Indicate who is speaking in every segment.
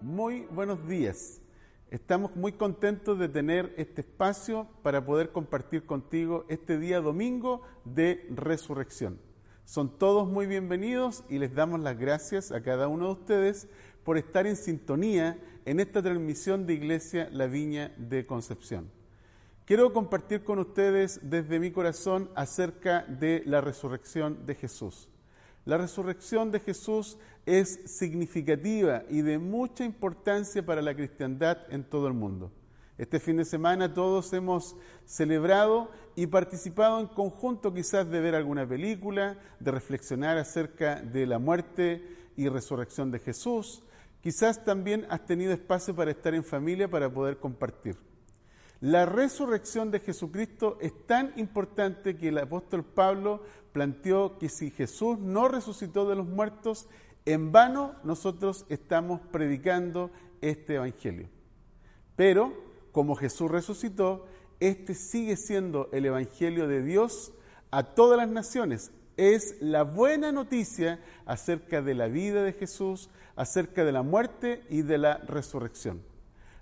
Speaker 1: Muy buenos días. Estamos muy contentos de tener este espacio para poder compartir contigo este día domingo de resurrección. Son todos muy bienvenidos y les damos las gracias a cada uno de ustedes por estar en sintonía en esta transmisión de Iglesia La Viña de Concepción. Quiero compartir con ustedes desde mi corazón acerca de la resurrección de Jesús. La resurrección de Jesús es significativa y de mucha importancia para la cristiandad en todo el mundo. Este fin de semana todos hemos celebrado y participado en conjunto quizás de ver alguna película, de reflexionar acerca de la muerte y resurrección de Jesús. Quizás también has tenido espacio para estar en familia para poder compartir. La resurrección de Jesucristo es tan importante que el apóstol Pablo planteó que si Jesús no resucitó de los muertos, en vano nosotros estamos predicando este Evangelio. Pero como Jesús resucitó, este sigue siendo el Evangelio de Dios a todas las naciones. Es la buena noticia acerca de la vida de Jesús, acerca de la muerte y de la resurrección.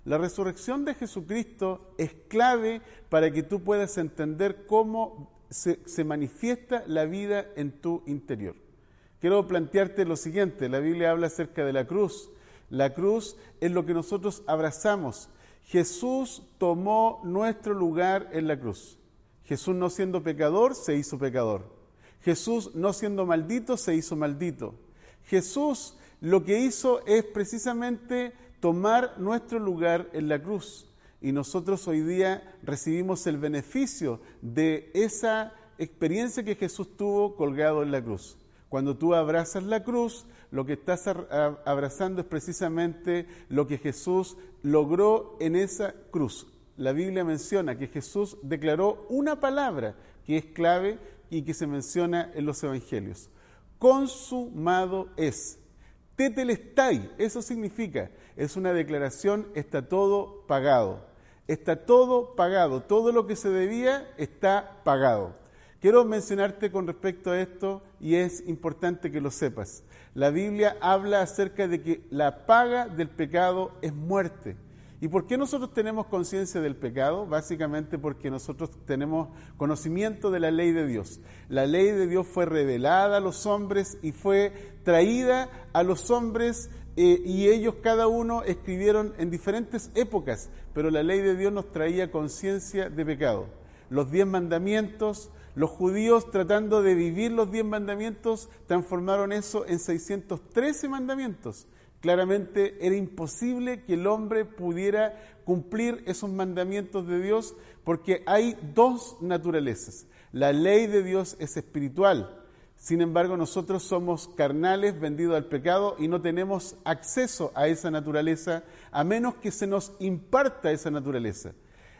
Speaker 1: La resurrección de Jesucristo es clave para que tú puedas entender cómo se, manifiesta la vida en tu interior. Quiero plantearte lo siguiente, la Biblia habla acerca de la cruz. La cruz es lo que nosotros abrazamos. Jesús tomó nuestro lugar en la cruz. Jesús no siendo pecador, se hizo pecador. Jesús no siendo maldito, se hizo maldito. Jesús lo que hizo es precisamente tomar nuestro lugar en la cruz. Y nosotros hoy día recibimos el beneficio de esa experiencia que Jesús tuvo colgado en la cruz. Cuando tú abrazas la cruz, lo que estás abrazando es precisamente lo que Jesús logró en esa cruz. La Biblia menciona que Jesús declaró una palabra que es clave y que se menciona en los evangelios. Consumado es. Tetelestai, eso significa, es una declaración, está todo pagado. Está todo pagado, todo lo que se debía está pagado. Quiero mencionarte con respecto a esto y es importante que lo sepas. La Biblia habla acerca de que la paga del pecado es muerte. ¿Y por qué nosotros tenemos conciencia del pecado? Básicamente porque nosotros tenemos conocimiento de la ley de Dios. La ley de Dios fue revelada a los hombres y fue traída a los hombres eh, y ellos cada uno escribieron en diferentes épocas, pero la ley de Dios nos traía conciencia de pecado. Los diez mandamientos, los judíos tratando de vivir los diez mandamientos transformaron eso en 613 mandamientos. Claramente era imposible que el hombre pudiera cumplir esos mandamientos de Dios porque hay dos naturalezas. La ley de Dios es espiritual. Sin embargo, nosotros somos carnales vendidos al pecado y no tenemos acceso a esa naturaleza a menos que se nos imparta esa naturaleza.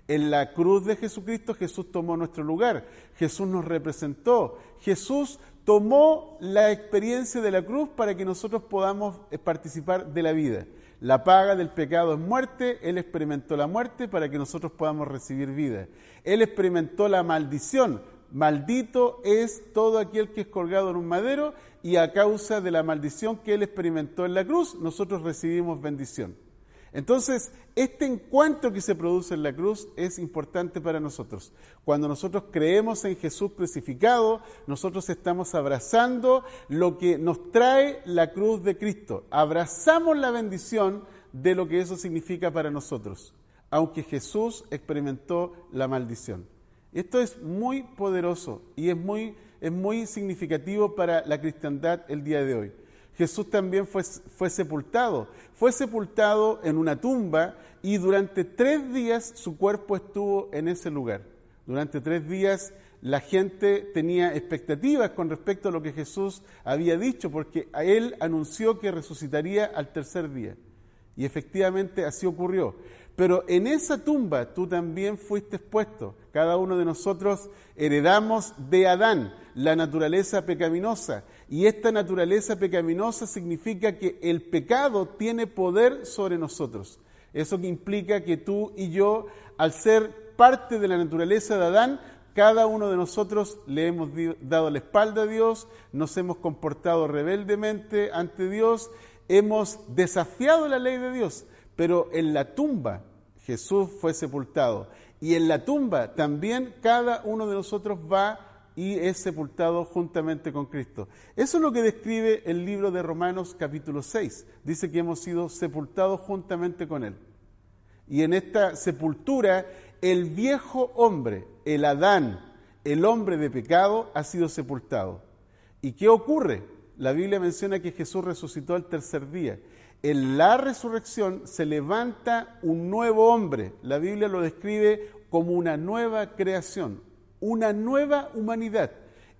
Speaker 1: En la cruz de Jesucristo Jesús tomó nuestro lugar, Jesús nos representó, Jesús tomó la experiencia de la cruz para que nosotros podamos eh, participar de la vida. La paga del pecado es muerte, Él experimentó la muerte para que nosotros podamos recibir vida. Él experimentó la maldición, maldito es todo aquel que es colgado en un madero y a causa de la maldición que Él experimentó en la cruz, nosotros recibimos bendición. Entonces, este encuentro que se produce en la cruz es importante para nosotros. Cuando nosotros creemos en Jesús crucificado, nosotros estamos abrazando lo que nos trae la cruz de Cristo. Abrazamos la bendición de lo que eso significa para nosotros, aunque Jesús experimentó la maldición. Esto es muy poderoso y es muy, es muy significativo para la cristiandad el día de hoy. Jesús también fue, fue sepultado. Fue sepultado en una tumba y durante tres días su cuerpo estuvo en ese lugar. Durante tres días la gente tenía expectativas con respecto a lo que Jesús había dicho, porque él anunció que resucitaría al tercer día. Y efectivamente así ocurrió. Pero en esa tumba tú también fuiste expuesto. Cada uno de nosotros heredamos de Adán la naturaleza pecaminosa. Y esta naturaleza pecaminosa significa que el pecado tiene poder sobre nosotros. Eso que implica que tú y yo, al ser parte de la naturaleza de Adán, cada uno de nosotros le hemos dado la espalda a Dios, nos hemos comportado rebeldemente ante Dios hemos desafiado la ley de Dios, pero en la tumba Jesús fue sepultado. Y en la tumba también cada uno de nosotros va y es sepultado juntamente con Cristo. Eso es lo que describe el libro de Romanos capítulo 6. Dice que hemos sido sepultados juntamente con Él. Y en esta sepultura, el viejo hombre, el Adán, el hombre de pecado, ha sido sepultado. ¿Y qué ocurre? La Biblia menciona que Jesús resucitó al tercer día. En la resurrección se levanta un nuevo hombre. La Biblia lo describe como una nueva creación, una nueva humanidad.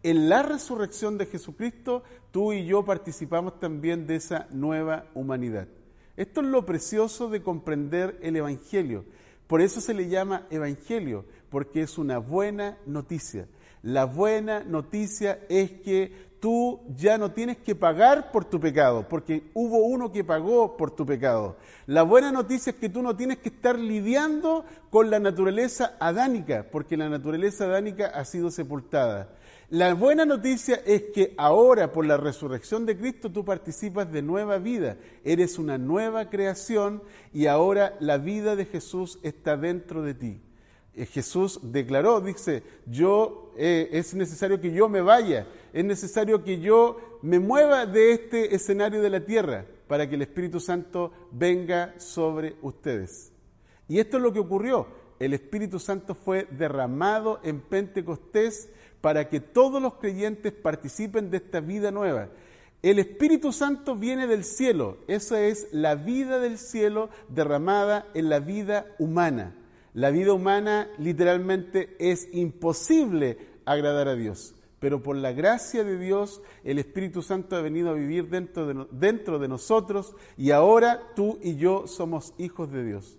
Speaker 1: En la resurrección de Jesucristo, tú y yo participamos también de esa nueva humanidad. Esto es lo precioso de comprender el Evangelio. Por eso se le llama Evangelio, porque es una buena noticia. La buena noticia es que tú ya no tienes que pagar por tu pecado, porque hubo uno que pagó por tu pecado. La buena noticia es que tú no tienes que estar lidiando con la naturaleza adánica, porque la naturaleza adánica ha sido sepultada. La buena noticia es que ahora, por la resurrección de Cristo, tú participas de nueva vida. Eres una nueva creación y ahora la vida de Jesús está dentro de ti. Eh, Jesús declaró, dice, yo eh, es necesario que yo me vaya, es necesario que yo me mueva de este escenario de la tierra para que el Espíritu Santo venga sobre ustedes. Y esto es lo que ocurrió. El Espíritu Santo fue derramado en Pentecostés para que todos los creyentes participen de esta vida nueva. El Espíritu Santo viene del cielo, esa es la vida del cielo derramada en la vida humana. La vida humana literalmente es imposible agradar a Dios, pero por la gracia de Dios el Espíritu Santo ha venido a vivir dentro de, nosotros y ahora tú y yo somos hijos de Dios.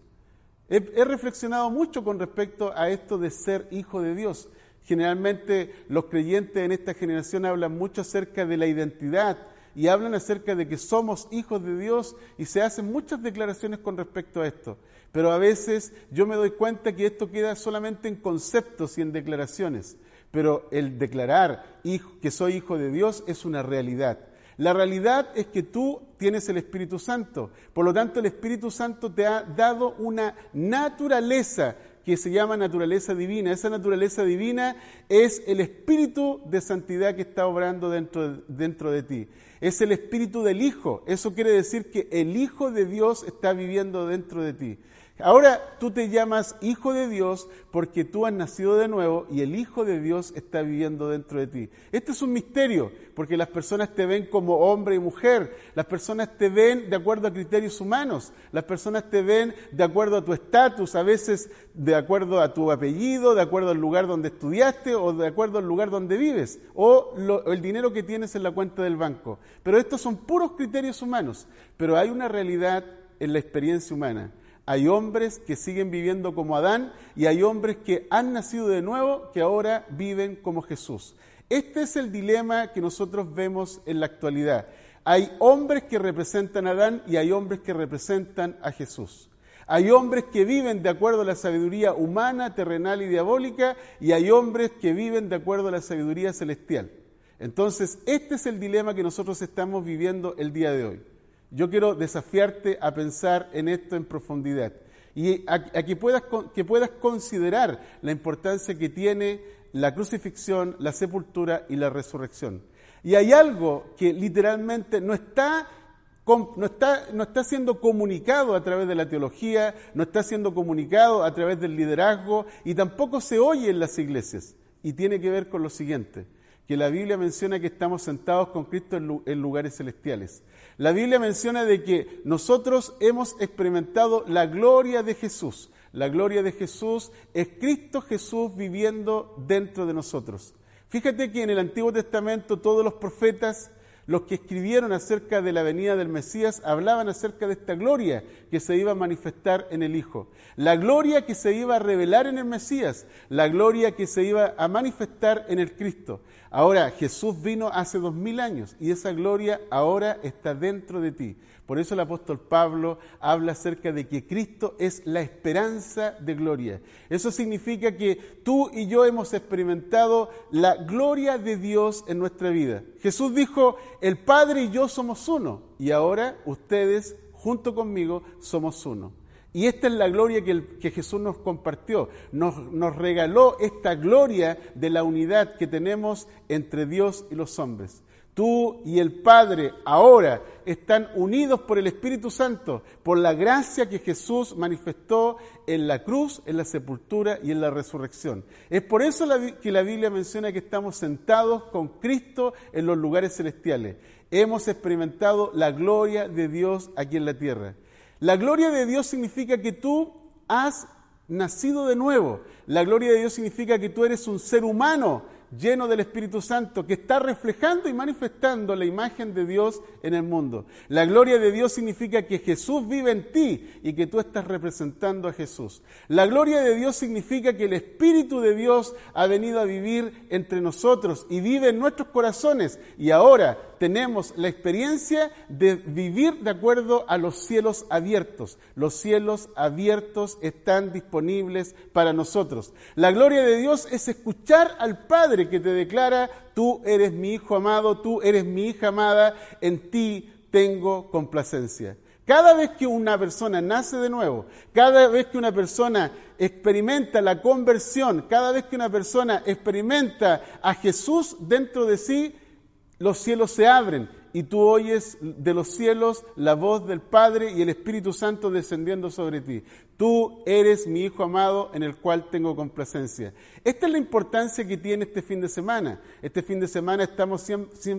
Speaker 1: He, he reflexionado mucho con respecto a esto de ser hijo de Dios. Generalmente los creyentes en esta generación hablan mucho acerca de la identidad, y hablan acerca de que somos hijos de Dios y se hacen muchas declaraciones con respecto a esto. Pero a veces yo me doy cuenta que esto queda solamente en conceptos y en declaraciones. Pero el declarar que soy hijo de Dios es una realidad. La realidad es que tú tienes el Espíritu Santo. Por lo tanto, el Espíritu Santo te ha dado una naturaleza que se llama naturaleza divina. Esa naturaleza divina es el espíritu de santidad que está obrando dentro, dentro de ti. Es el espíritu del Hijo. Eso quiere decir que el Hijo de Dios está viviendo dentro de ti. Ahora tú te llamas hijo de Dios porque tú has nacido de nuevo y el Hijo de Dios está viviendo dentro de ti. Este es un misterio porque las personas te ven como hombre y mujer, las personas te ven de acuerdo a criterios humanos, las personas te ven de acuerdo a tu estatus, a veces de acuerdo a tu apellido, de acuerdo al lugar donde estudiaste o de acuerdo al lugar donde vives o el dinero que tienes en la cuenta del banco. Pero estos son puros criterios humanos, pero hay una realidad en la experiencia humana hay hombres que siguen viviendo como Adán y hay hombres que han nacido de nuevo que ahora viven como Jesús. Este es el dilema que nosotros vemos en la actualidad. Hay hombres que representan a Adán y hay hombres que representan a Jesús. Hay hombres que viven de acuerdo a la sabiduría humana, terrenal y diabólica y hay hombres que viven de acuerdo a la sabiduría celestial. Entonces, este es el dilema que nosotros estamos viviendo el día de hoy. Yo quiero desafiarte a pensar en esto en profundidad y a, que, puedas, que puedas considerar la importancia que tiene la crucifixión, la sepultura y la resurrección. Y hay algo que literalmente no está, no, está, no está siendo comunicado a través de la teología, no está siendo comunicado a través del liderazgo y tampoco se oye en las iglesias. Y tiene que ver con lo siguiente, que la Biblia menciona que estamos sentados con Cristo en lugares celestiales. La Biblia menciona de que nosotros hemos experimentado la gloria de Jesús. La gloria de Jesús es Cristo Jesús viviendo dentro de nosotros. Fíjate que en el Antiguo Testamento todos los profetas, los que escribieron acerca de la venida del Mesías, hablaban acerca de esta gloria que se iba a manifestar en el Hijo. La gloria que se iba a revelar en el Mesías, la gloria que se iba a manifestar en el Cristo. Ahora, Jesús vino hace dos mil años y esa gloria ahora está dentro de ti. Por eso el apóstol Pablo habla acerca de que Cristo es la esperanza de gloria. Eso significa que tú y yo hemos experimentado la gloria de Dios en nuestra vida. Jesús dijo, el Padre y yo somos uno. Y ahora ustedes, junto conmigo, somos uno. Y esta es la gloria que, Jesús nos compartió. Nos, regaló esta gloria de la unidad que tenemos entre Dios y los hombres. Tú y el Padre ahora están unidos por el Espíritu Santo, por la gracia que Jesús manifestó en la cruz, en la sepultura y en la resurrección. Es por eso que la Biblia menciona que estamos sentados con Cristo en los lugares celestiales. Hemos experimentado la gloria de Dios aquí en la tierra. La gloria de Dios significa que tú has nacido de nuevo. La gloria de Dios significa que tú eres un ser humano lleno del Espíritu Santo, que está reflejando y manifestando la imagen de Dios en el mundo. La gloria de Dios significa que Jesús vive en ti y que tú estás representando a Jesús. La gloria de Dios significa que el Espíritu de Dios ha venido a vivir entre nosotros y vive en nuestros corazones y ahora tenemos la experiencia de vivir de acuerdo a los cielos abiertos. Los cielos abiertos están disponibles para nosotros. La gloria de Dios es escuchar al Padre que te declara, tú eres mi hijo amado, tú eres mi hija amada, en ti tengo complacencia. Cada vez que una persona nace de nuevo, cada vez que una persona experimenta la conversión, cada vez que una persona experimenta a Jesús dentro de sí, los cielos se abren y tú oyes de los cielos la voz del Padre y el Espíritu Santo descendiendo sobre ti. Tú eres mi Hijo amado en el cual tengo complacencia. Esta es la importancia que tiene este fin de semana. Este fin de semana estamos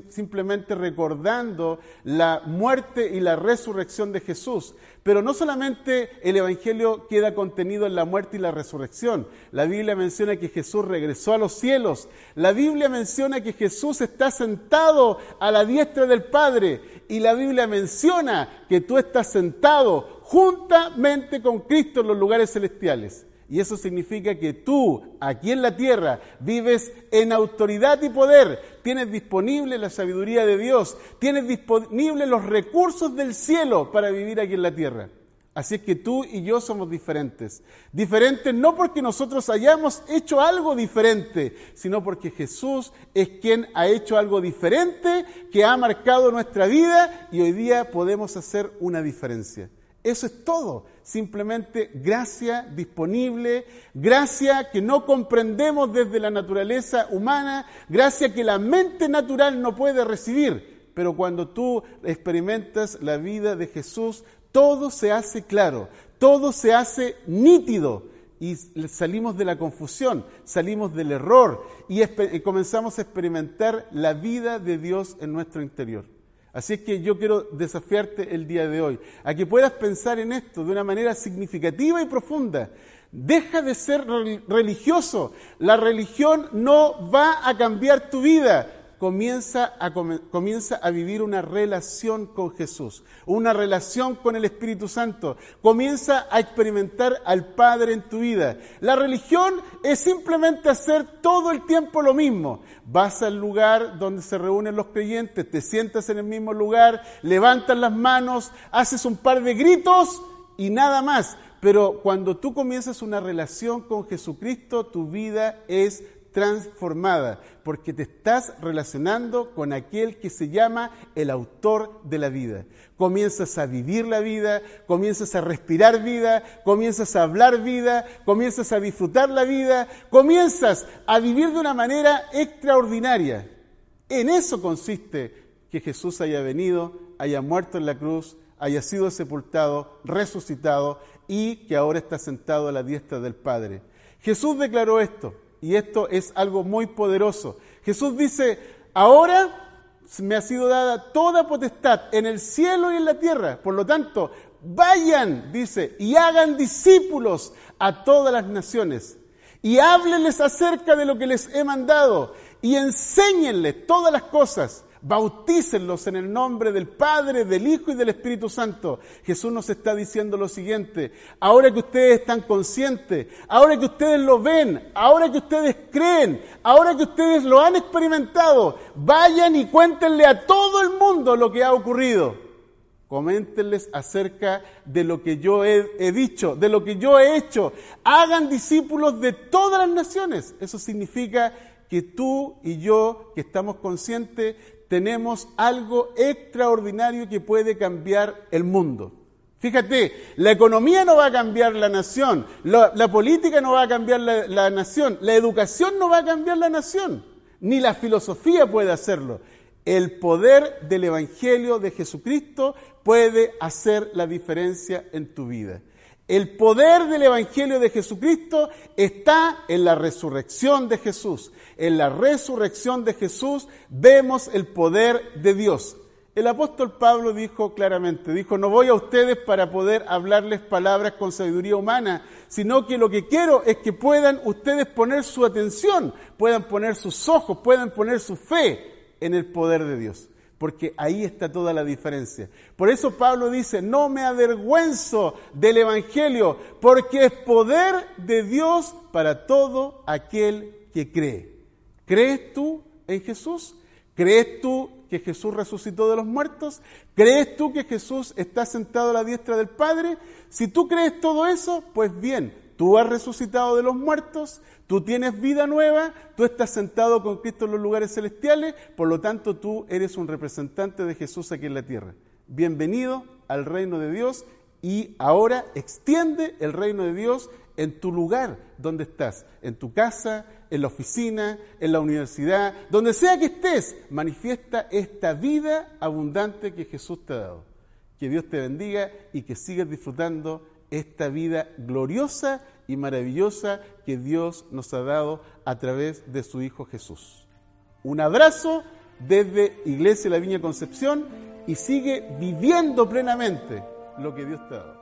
Speaker 1: simplemente recordando la muerte y la resurrección de Jesús. Pero no solamente el Evangelio queda contenido en la muerte y la resurrección. La Biblia menciona que Jesús regresó a los cielos. La Biblia menciona que Jesús está sentado a la diestra del Padre. Y la Biblia menciona que tú estás sentado juntamente con Cristo en los lugares celestiales. Y eso significa que tú, aquí en la tierra, vives en autoridad y poder. Tienes disponible la sabiduría de Dios. Tienes disponible los recursos del cielo para vivir aquí en la tierra. Así es que tú y yo somos diferentes. Diferentes no porque nosotros hayamos hecho algo diferente, sino porque Jesús es quien ha hecho algo diferente, que ha marcado nuestra vida y hoy día podemos hacer una diferencia. Eso es todo. Simplemente gracia disponible, gracia que no comprendemos desde la naturaleza humana, gracia que la mente natural no puede recibir. Pero cuando tú experimentas la vida de Jesús, todo se hace claro, todo se hace nítido y salimos de la confusión, salimos del error y comenzamos a experimentar la vida de Dios en nuestro interior. Así es que yo quiero desafiarte el día de hoy, a que puedas pensar en esto de una manera significativa y profunda. Deja de ser religioso. La religión no va a cambiar tu vida comienza a, comienza a vivir una relación con Jesús, una relación con el Espíritu Santo, comienza a experimentar al Padre en tu vida. La religión es simplemente hacer todo el tiempo lo mismo. Vas al lugar donde se reúnen los creyentes, te sientas en el mismo lugar, levantas las manos, haces un par de gritos y nada más. Pero cuando tú comienzas una relación con Jesucristo, tu vida es transformada, porque te estás relacionando con aquel que se llama el autor de la vida. Comienzas a vivir la vida, comienzas a respirar vida, comienzas a hablar vida, comienzas a disfrutar la vida, comienzas a vivir de una manera extraordinaria. En eso consiste que Jesús haya venido, haya muerto en la cruz, haya sido sepultado, resucitado y que ahora está sentado a la diestra del Padre. Jesús declaró esto. Y esto es algo muy poderoso. Jesús dice, ahora me ha sido dada toda potestad en el cielo y en la tierra. Por lo tanto, vayan, dice, y hagan discípulos a todas las naciones. Y háblenles acerca de lo que les he mandado. Y enséñenles todas las cosas Bautícenlos en el nombre del Padre, del Hijo y del Espíritu Santo. Jesús nos está diciendo lo siguiente, ahora que ustedes están conscientes, ahora que ustedes lo ven, ahora que ustedes creen, ahora que ustedes lo han experimentado, vayan y cuéntenle a todo el mundo lo que ha ocurrido. Coméntenles acerca de lo que yo he, he, dicho, de lo que yo he hecho. Hagan discípulos de todas las naciones. Eso significa que tú y yo, que estamos conscientes, tenemos algo extraordinario que puede cambiar el mundo. Fíjate, la economía no va a cambiar la nación, la, política no va a cambiar la nación, la educación no va a cambiar la nación, ni la filosofía puede hacerlo. El poder del Evangelio de Jesucristo puede hacer la diferencia en tu vida. El poder del Evangelio de Jesucristo está en la resurrección de Jesús. En la resurrección de Jesús vemos el poder de Dios. El apóstol Pablo dijo claramente, dijo, no voy a ustedes para poder hablarles palabras con sabiduría humana, sino que lo que quiero es que puedan ustedes poner su atención, puedan poner sus ojos, puedan poner su fe en el poder de Dios porque ahí está toda la diferencia. Por eso Pablo dice, no me avergüenzo del Evangelio, porque es poder de Dios para todo aquel que cree. ¿Crees tú en Jesús? ¿Crees tú que Jesús resucitó de los muertos? ¿Crees tú que Jesús está sentado a la diestra del Padre? Si tú crees todo eso, pues bien, tú has resucitado de los muertos, Tú tienes vida nueva, tú estás sentado con Cristo en los lugares celestiales, por lo tanto tú eres un representante de Jesús aquí en la tierra. Bienvenido al reino de Dios y ahora extiende el reino de Dios en tu lugar donde estás, en tu casa, en la oficina, en la universidad, donde sea que estés, manifiesta esta vida abundante que Jesús te ha dado. Que Dios te bendiga y que sigas disfrutando esta vida gloriosa y maravillosa que Dios nos ha dado a través de su Hijo Jesús. Un abrazo desde Iglesia La Viña Concepción y sigue viviendo plenamente lo que Dios te ha dado.